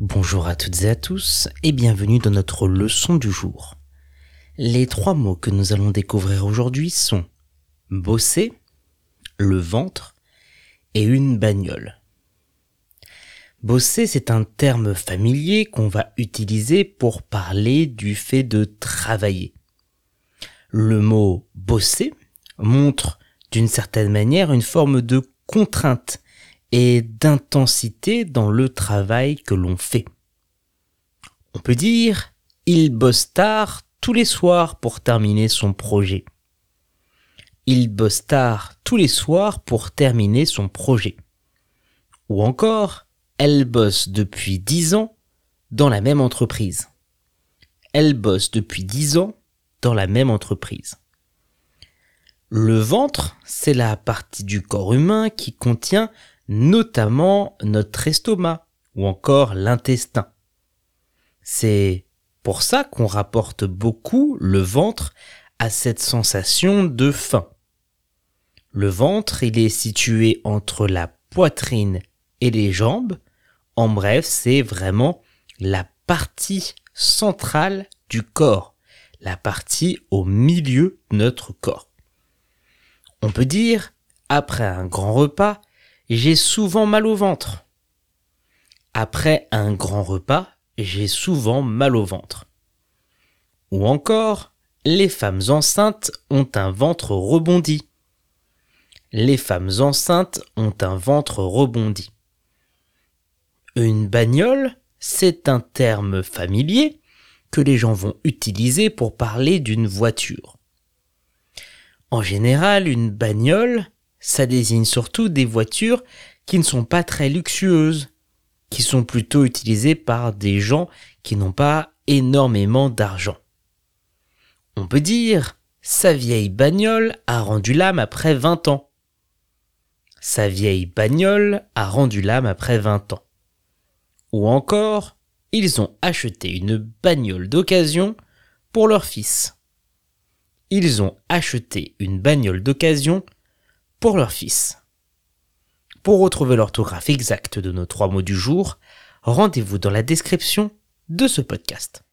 Bonjour à toutes et à tous et bienvenue dans notre leçon du jour. Les trois mots que nous allons découvrir aujourd'hui sont bosser, le ventre et une bagnole. Bosser, c'est un terme familier qu'on va utiliser pour parler du fait de travailler. Le mot bosser montre d'une certaine manière une forme de contrainte et d'intensité dans le travail que l'on fait. On peut dire il bosse tard tous les soirs pour terminer son projet. Il bosse tard tous les soirs pour terminer son projet. Ou encore, elle bosse depuis dix ans dans la même entreprise. Elle bosse depuis dix ans dans la même entreprise. Le ventre, c'est la partie du corps humain qui contient notamment notre estomac ou encore l'intestin. C'est pour ça qu'on rapporte beaucoup le ventre à cette sensation de faim. Le ventre, il est situé entre la poitrine et les jambes. En bref, c'est vraiment la partie centrale du corps, la partie au milieu de notre corps. On peut dire, après un grand repas, j'ai souvent mal au ventre. Après un grand repas, j'ai souvent mal au ventre. Ou encore, les femmes enceintes ont un ventre rebondi. Les femmes enceintes ont un ventre rebondi. Une bagnole, c'est un terme familier que les gens vont utiliser pour parler d'une voiture. En général, une bagnole, ça désigne surtout des voitures qui ne sont pas très luxueuses, qui sont plutôt utilisées par des gens qui n'ont pas énormément d'argent. On peut dire, sa vieille bagnole a rendu l'âme après 20 ans. Sa vieille bagnole a rendu l'âme après 20 ans. Ou encore, ils ont acheté une bagnole d'occasion pour leur fils. Ils ont acheté une bagnole d'occasion pour leur fils. Pour retrouver l'orthographe exacte de nos trois mots du jour, rendez-vous dans la description de ce podcast.